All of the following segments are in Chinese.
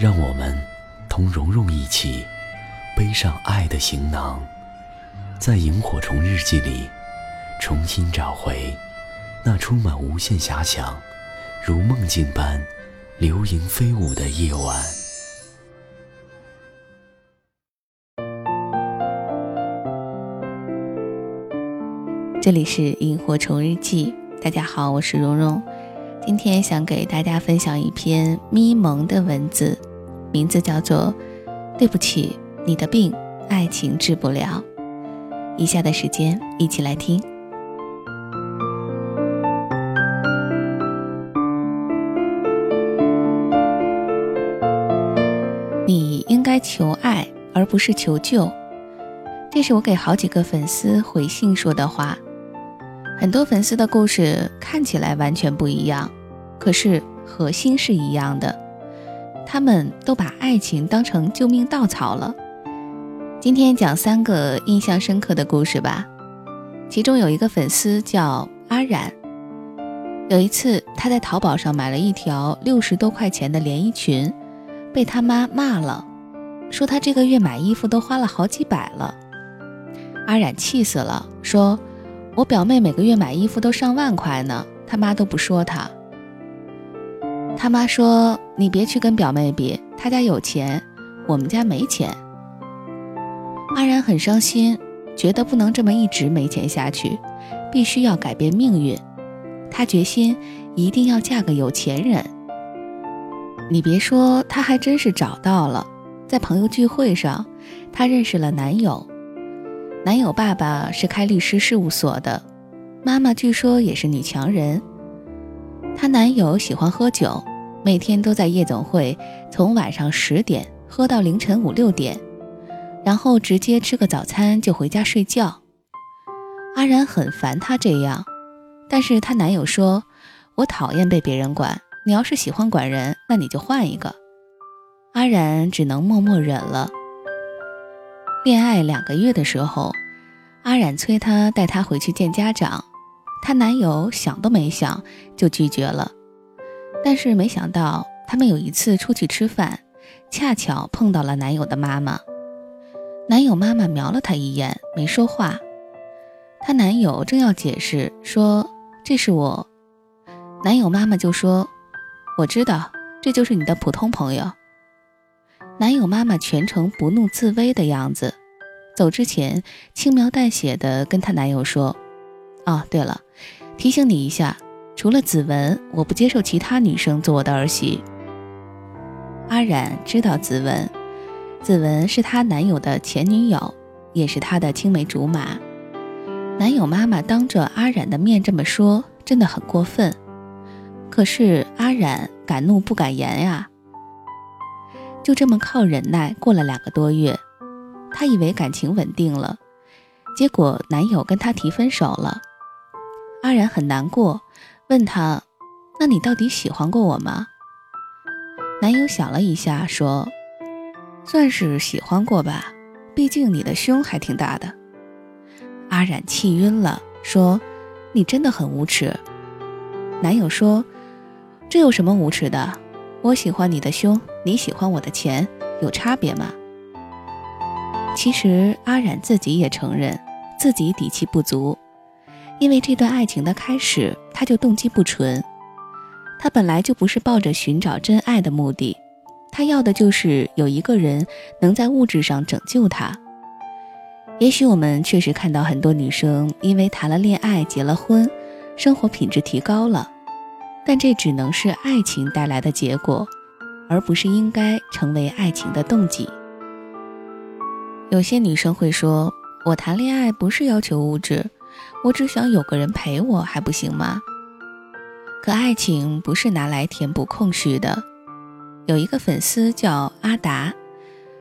让我们同蓉蓉一起背上爱的行囊，在萤火虫日记里重新找回那充满无限遐想、如梦境般流萤飞舞的夜晚。这里是萤火虫日记，大家好，我是蓉蓉。今天想给大家分享一篇咪蒙的文字。名字叫做“对不起，你的病，爱情治不了。”以下的时间，一起来听。你应该求爱，而不是求救。这是我给好几个粉丝回信说的话。很多粉丝的故事看起来完全不一样，可是核心是一样的。他们都把爱情当成救命稻草了。今天讲三个印象深刻的故事吧。其中有一个粉丝叫阿冉，有一次他在淘宝上买了一条六十多块钱的连衣裙，被他妈骂了，说他这个月买衣服都花了好几百了。阿冉气死了，说：“我表妹每个月买衣服都上万块呢，他妈都不说他。”他妈说：“你别去跟表妹比，她家有钱，我们家没钱。”阿然很伤心，觉得不能这么一直没钱下去，必须要改变命运。她决心一定要嫁个有钱人。你别说，他还真是找到了。在朋友聚会上，他认识了男友。男友爸爸是开律师事务所的，妈妈据说也是女强人。她男友喜欢喝酒。每天都在夜总会，从晚上十点喝到凌晨五六点，然后直接吃个早餐就回家睡觉。阿然很烦他这样，但是她男友说：“我讨厌被别人管，你要是喜欢管人，那你就换一个。”阿然只能默默忍了。恋爱两个月的时候，阿冉催她带她回去见家长，她男友想都没想就拒绝了。但是没想到，他们有一次出去吃饭，恰巧碰到了男友的妈妈。男友妈妈瞄了他一眼，没说话。她男友正要解释说：“这是我。”男友妈妈就说：“我知道，这就是你的普通朋友。”男友妈妈全程不怒自威的样子，走之前轻描淡写的跟她男友说：“哦，对了，提醒你一下。”除了子文，我不接受其他女生做我的儿媳。阿冉知道子文，子文是她男友的前女友，也是她的青梅竹马。男友妈妈当着阿冉的面这么说，真的很过分。可是阿冉敢怒不敢言呀，就这么靠忍耐过了两个多月，她以为感情稳定了，结果男友跟她提分手了。阿冉很难过。问他：“那你到底喜欢过我吗？”男友想了一下，说：“算是喜欢过吧，毕竟你的胸还挺大的。”阿冉气晕了，说：“你真的很无耻。”男友说：“这有什么无耻的？我喜欢你的胸，你喜欢我的钱，有差别吗？”其实阿冉自己也承认，自己底气不足。因为这段爱情的开始，他就动机不纯。他本来就不是抱着寻找真爱的目的，他要的就是有一个人能在物质上拯救他。也许我们确实看到很多女生因为谈了恋爱、结了婚，生活品质提高了，但这只能是爱情带来的结果，而不是应该成为爱情的动机。有些女生会说：“我谈恋爱不是要求物质。”我只想有个人陪我，还不行吗？可爱情不是拿来填补空虚的。有一个粉丝叫阿达，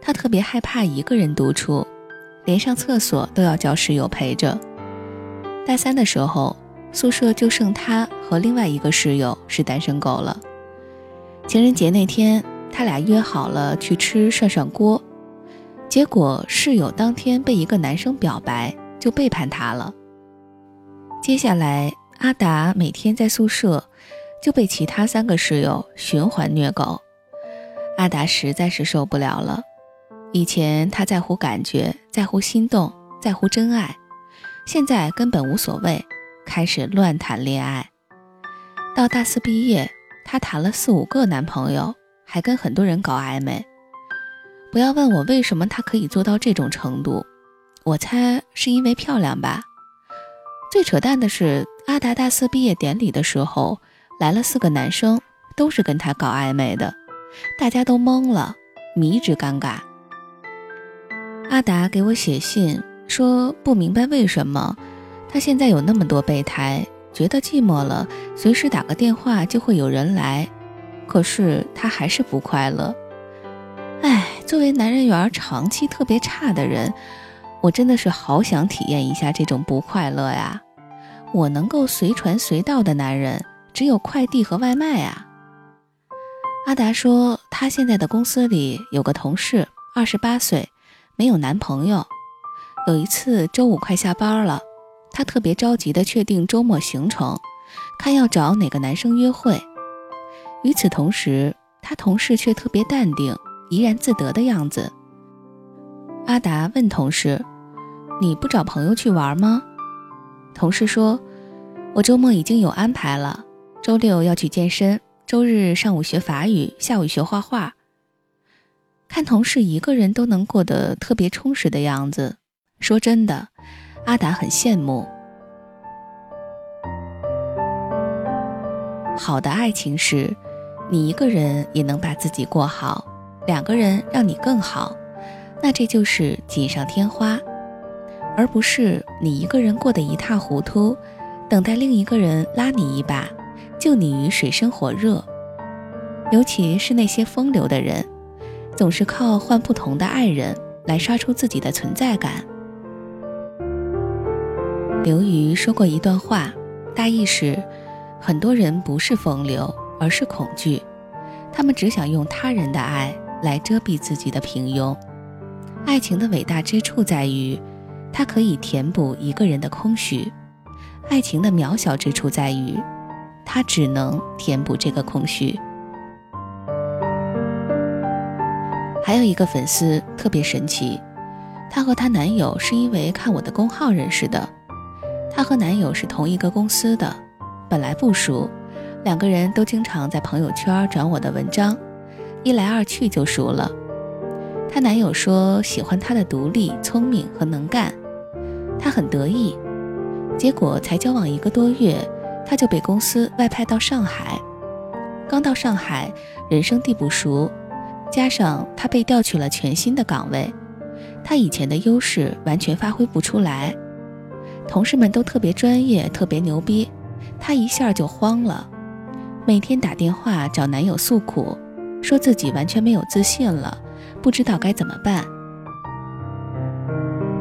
他特别害怕一个人独处，连上厕所都要叫室友陪着。大三的时候，宿舍就剩他和另外一个室友是单身狗了。情人节那天，他俩约好了去吃涮涮锅，结果室友当天被一个男生表白，就背叛他了。接下来，阿达每天在宿舍就被其他三个室友循环虐狗。阿达实在是受不了了。以前他在乎感觉，在乎心动，在乎真爱，现在根本无所谓，开始乱谈恋爱。到大四毕业，他谈了四五个男朋友，还跟很多人搞暧昧。不要问我为什么他可以做到这种程度，我猜是因为漂亮吧。最扯淡的是，阿达大四毕业典礼的时候来了四个男生，都是跟他搞暧昧的，大家都懵了，迷之尴尬。阿达给我写信说，不明白为什么他现在有那么多备胎，觉得寂寞了，随时打个电话就会有人来，可是他还是不快乐。哎，作为男人缘长期特别差的人。我真的是好想体验一下这种不快乐呀！我能够随传随到的男人只有快递和外卖啊。阿达说，他现在的公司里有个同事，二十八岁，没有男朋友。有一次周五快下班了，他特别着急的确定周末行程，看要找哪个男生约会。与此同时，他同事却特别淡定、怡然自得的样子。阿达问同事：“你不找朋友去玩吗？”同事说：“我周末已经有安排了，周六要去健身，周日上午学法语，下午学画画。”看同事一个人都能过得特别充实的样子，说真的，阿达很羡慕。好的爱情是，你一个人也能把自己过好，两个人让你更好。那这就是锦上添花，而不是你一个人过得一塌糊涂，等待另一个人拉你一把，救你于水深火热。尤其是那些风流的人，总是靠换不同的爱人来刷出自己的存在感。刘瑜说过一段话，大意是：很多人不是风流，而是恐惧，他们只想用他人的爱来遮蔽自己的平庸。爱情的伟大之处在于，它可以填补一个人的空虚；爱情的渺小之处在于，它只能填补这个空虚。还有一个粉丝特别神奇，她和她男友是因为看我的公号认识的。她和男友是同一个公司的，本来不熟，两个人都经常在朋友圈转我的文章，一来二去就熟了。她男友说喜欢她的独立、聪明和能干，她很得意。结果才交往一个多月，她就被公司外派到上海。刚到上海，人生地不熟，加上她被调去了全新的岗位，她以前的优势完全发挥不出来。同事们都特别专业、特别牛逼，她一下就慌了，每天打电话找男友诉苦，说自己完全没有自信了。不知道该怎么办。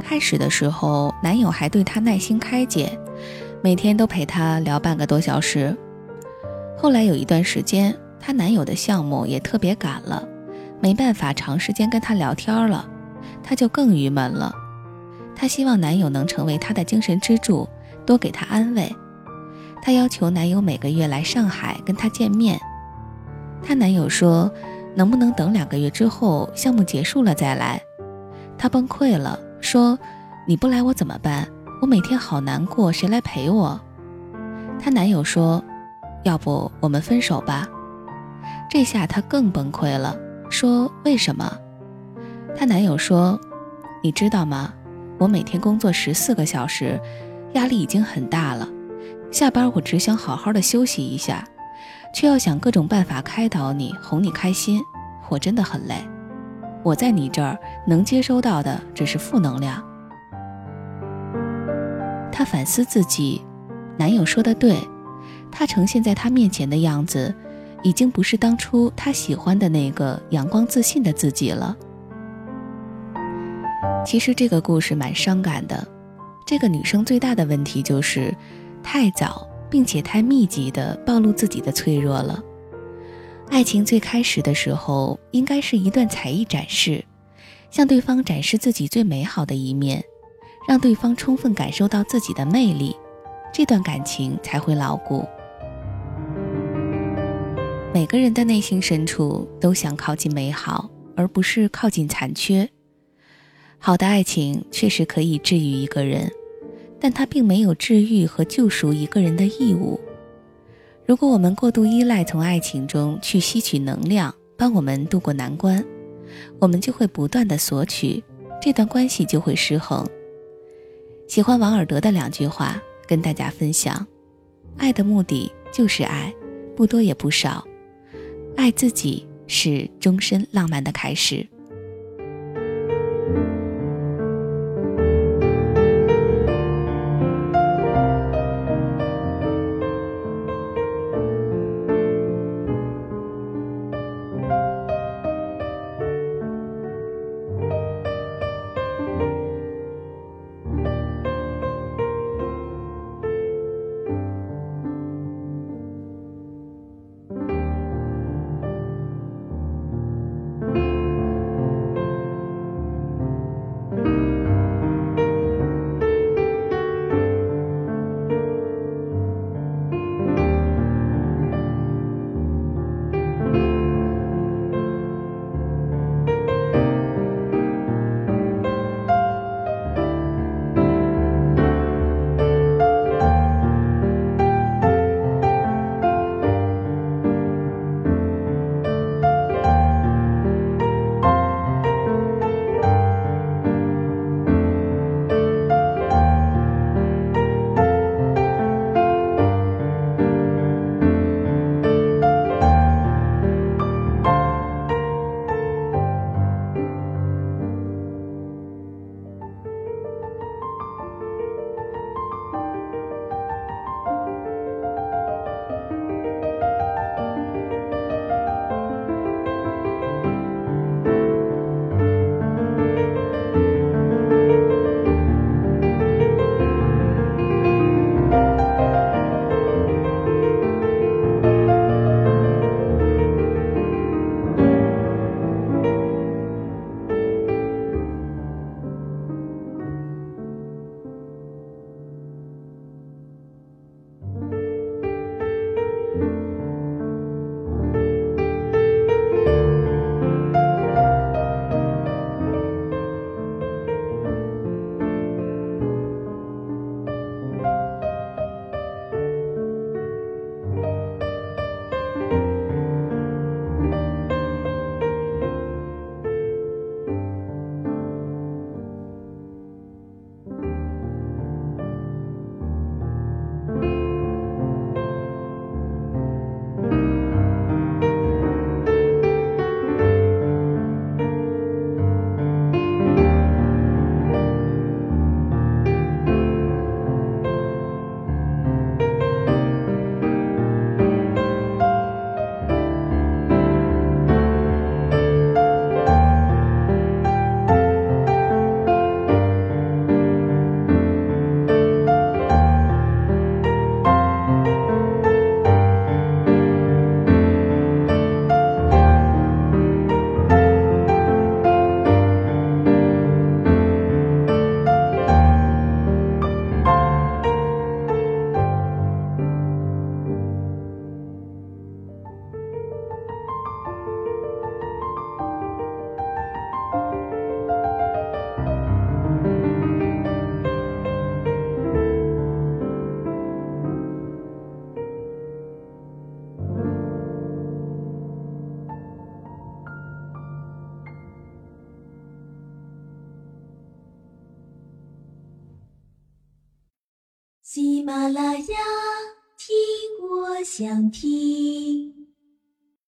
开始的时候，男友还对她耐心开解，每天都陪她聊半个多小时。后来有一段时间，她男友的项目也特别赶了，没办法长时间跟她聊天了，她就更郁闷了。她希望男友能成为她的精神支柱，多给她安慰。她要求男友每个月来上海跟她见面。她男友说。能不能等两个月之后项目结束了再来？她崩溃了，说：“你不来我怎么办？我每天好难过，谁来陪我？”她男友说：“要不我们分手吧？”这下她更崩溃了，说：“为什么？”她男友说：“你知道吗？我每天工作十四个小时，压力已经很大了，下班我只想好好的休息一下。”却要想各种办法开导你，哄你开心，我真的很累。我在你这儿能接收到的只是负能量。她反思自己，男友说的对，她呈现在他面前的样子，已经不是当初他喜欢的那个阳光自信的自己了。其实这个故事蛮伤感的，这个女生最大的问题就是太早并且太密集的暴露自己的脆弱了。爱情最开始的时候应该是一段才艺展示，向对方展示自己最美好的一面，让对方充分感受到自己的魅力，这段感情才会牢固。每个人的内心深处都想靠近美好，而不是靠近残缺。好的爱情确实可以治愈一个人，但它并没有治愈和救赎一个人的义务。如果我们过度依赖从爱情中去吸取能量，帮我们渡过难关，我们就会不断的索取，这段关系就会失衡。喜欢王尔德的两句话，跟大家分享：爱的目的就是爱，不多也不少。爱自己是终身浪漫的开始。